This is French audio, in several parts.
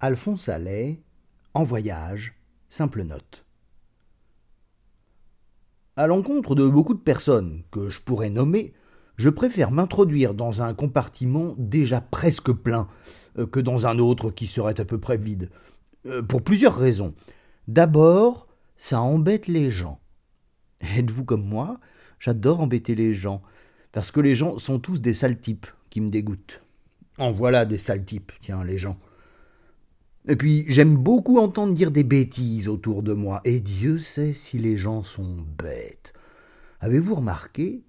Alphonse Allais, en voyage, simple note. À l'encontre de beaucoup de personnes que je pourrais nommer, je préfère m'introduire dans un compartiment déjà presque plein euh, que dans un autre qui serait à peu près vide. Euh, pour plusieurs raisons. D'abord, ça embête les gens. Êtes-vous comme moi? J'adore embêter les gens, parce que les gens sont tous des sales types qui me dégoûtent. En voilà des sales types, tiens, les gens. Et puis j'aime beaucoup entendre dire des bêtises autour de moi, et Dieu sait si les gens sont bêtes. Avez-vous remarqué?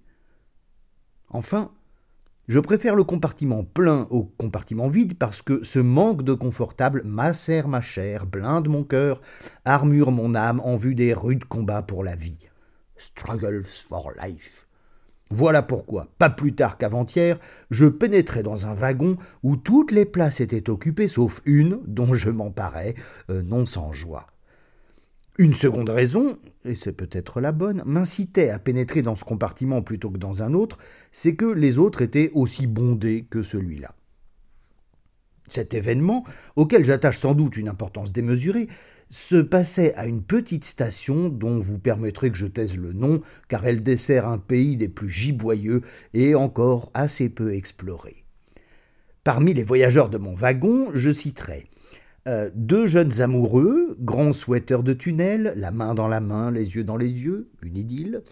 Enfin, je préfère le compartiment plein au compartiment vide parce que ce manque de confortable macère ma chair, blinde mon cœur, armure mon âme en vue des rudes combats pour la vie. Struggles for life. Voilà pourquoi, pas plus tard qu'avant-hier, je pénétrais dans un wagon où toutes les places étaient occupées sauf une dont je m'emparais, euh, non sans joie. Une seconde raison, et c'est peut-être la bonne, m'incitait à pénétrer dans ce compartiment plutôt que dans un autre, c'est que les autres étaient aussi bondés que celui-là. Cet événement, auquel j'attache sans doute une importance démesurée, se passait à une petite station dont vous permettrez que je taise le nom, car elle dessert un pays des plus giboyeux et encore assez peu exploré. Parmi les voyageurs de mon wagon, je citerai euh, deux jeunes amoureux, grands souhaiteurs de tunnel, la main dans la main, les yeux dans les yeux, une idylle.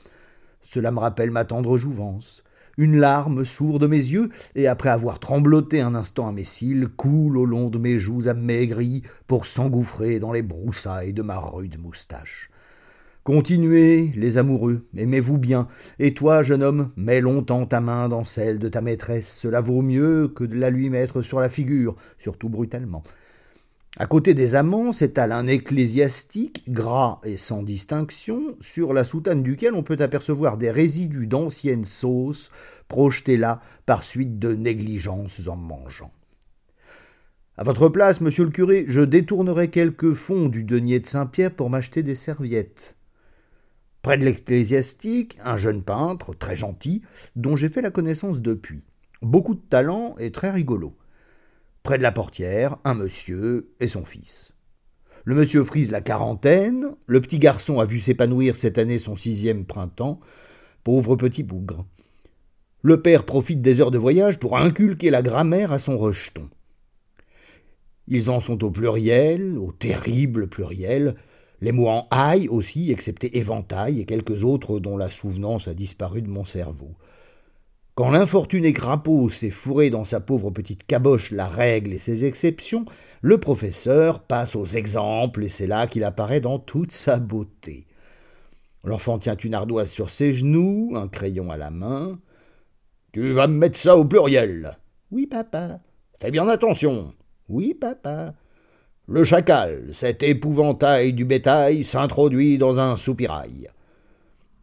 Cela me rappelle ma tendre jouvence. Une larme sourde mes yeux, et après avoir trembloté un instant à mes cils, coule au long de mes joues amaigries pour s'engouffrer dans les broussailles de ma rude moustache. Continuez, les amoureux, aimez-vous bien, et toi, jeune homme, mets longtemps ta main dans celle de ta maîtresse, cela vaut mieux que de la lui mettre sur la figure, surtout brutalement. À côté des amants s'étale un ecclésiastique, gras et sans distinction, sur la soutane duquel on peut apercevoir des résidus d'anciennes sauces projetées là par suite de négligences en mangeant. À votre place, monsieur le curé, je détournerai quelques fonds du denier de Saint-Pierre pour m'acheter des serviettes. Près de l'ecclésiastique, un jeune peintre, très gentil, dont j'ai fait la connaissance depuis. Beaucoup de talent et très rigolo. Près de la portière, un monsieur et son fils. Le monsieur frise la quarantaine, le petit garçon a vu s'épanouir cette année son sixième printemps, pauvre petit bougre. Le père profite des heures de voyage pour inculquer la grammaire à son rejeton. Ils en sont au pluriel, au terrible pluriel, les mots en aïe aussi, excepté éventail et quelques autres dont la souvenance a disparu de mon cerveau. Quand l'infortuné crapaud s'est fourré dans sa pauvre petite caboche la règle et ses exceptions, le professeur passe aux exemples et c'est là qu'il apparaît dans toute sa beauté. L'enfant tient une ardoise sur ses genoux, un crayon à la main. Tu vas me mettre ça au pluriel. Oui, papa. Fais bien attention. Oui, papa. Le chacal, cet épouvantail du bétail, s'introduit dans un soupirail.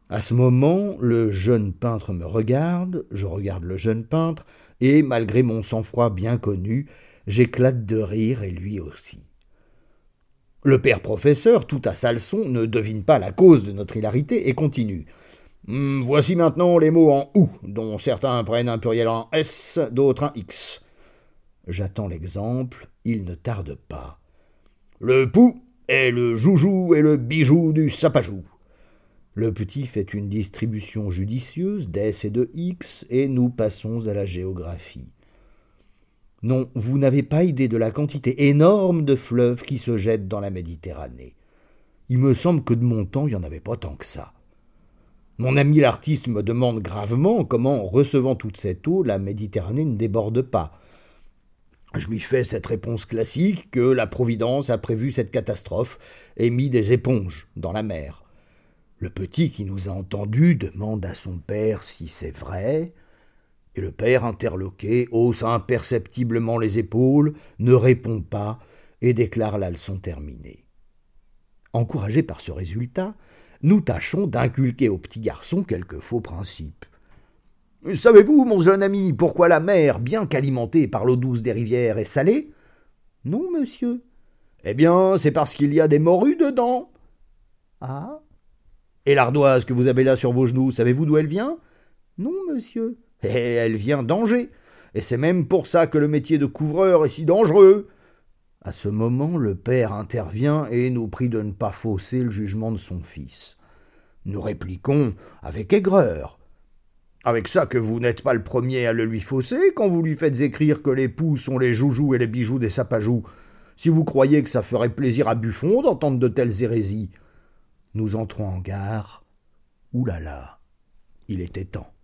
À ce moment, le jeune peintre me regarde, je regarde le jeune peintre, et, malgré mon sang-froid bien connu, j'éclate de rire et lui aussi. Le père professeur, tout à sa leçon, ne devine pas la cause de notre hilarité et continue. Hum, voici maintenant les mots en ou, dont certains prennent un pluriel en s, d'autres un x. J'attends l'exemple, il ne tarde pas. Le pou est le joujou et le bijou du sapajou. Le petit fait une distribution judicieuse d'S et de X, et nous passons à la géographie. Non, vous n'avez pas idée de la quantité énorme de fleuves qui se jettent dans la Méditerranée. Il me semble que de mon temps, il n'y en avait pas tant que ça. Mon ami l'artiste me demande gravement comment, en recevant toute cette eau, la Méditerranée ne déborde pas. Je lui fais cette réponse classique que la Providence a prévu cette catastrophe et mis des éponges dans la mer. Le petit qui nous a entendus demande à son père si c'est vrai, et le père interloqué hausse imperceptiblement les épaules, ne répond pas et déclare la leçon terminée. Encouragés par ce résultat, nous tâchons d'inculquer au petit garçon quelques faux principes. Savez-vous, mon jeune ami, pourquoi la mer, bien qu'alimentée par l'eau douce des rivières, est salée Non, monsieur. Eh bien, c'est parce qu'il y a des morues dedans. Ah et l'ardoise que vous avez là sur vos genoux, savez-vous d'où elle vient? Non, monsieur. Et elle vient d'Angers. Et c'est même pour ça que le métier de couvreur est si dangereux. À ce moment, le père intervient et nous prie de ne pas fausser le jugement de son fils. Nous répliquons avec aigreur. Avec ça que vous n'êtes pas le premier à le lui fausser quand vous lui faites écrire que les poux sont les joujoux et les bijoux des sapajous, si vous croyez que ça ferait plaisir à Buffon d'entendre de telles hérésies. Nous entrons en gare. Ouh là là, il était temps.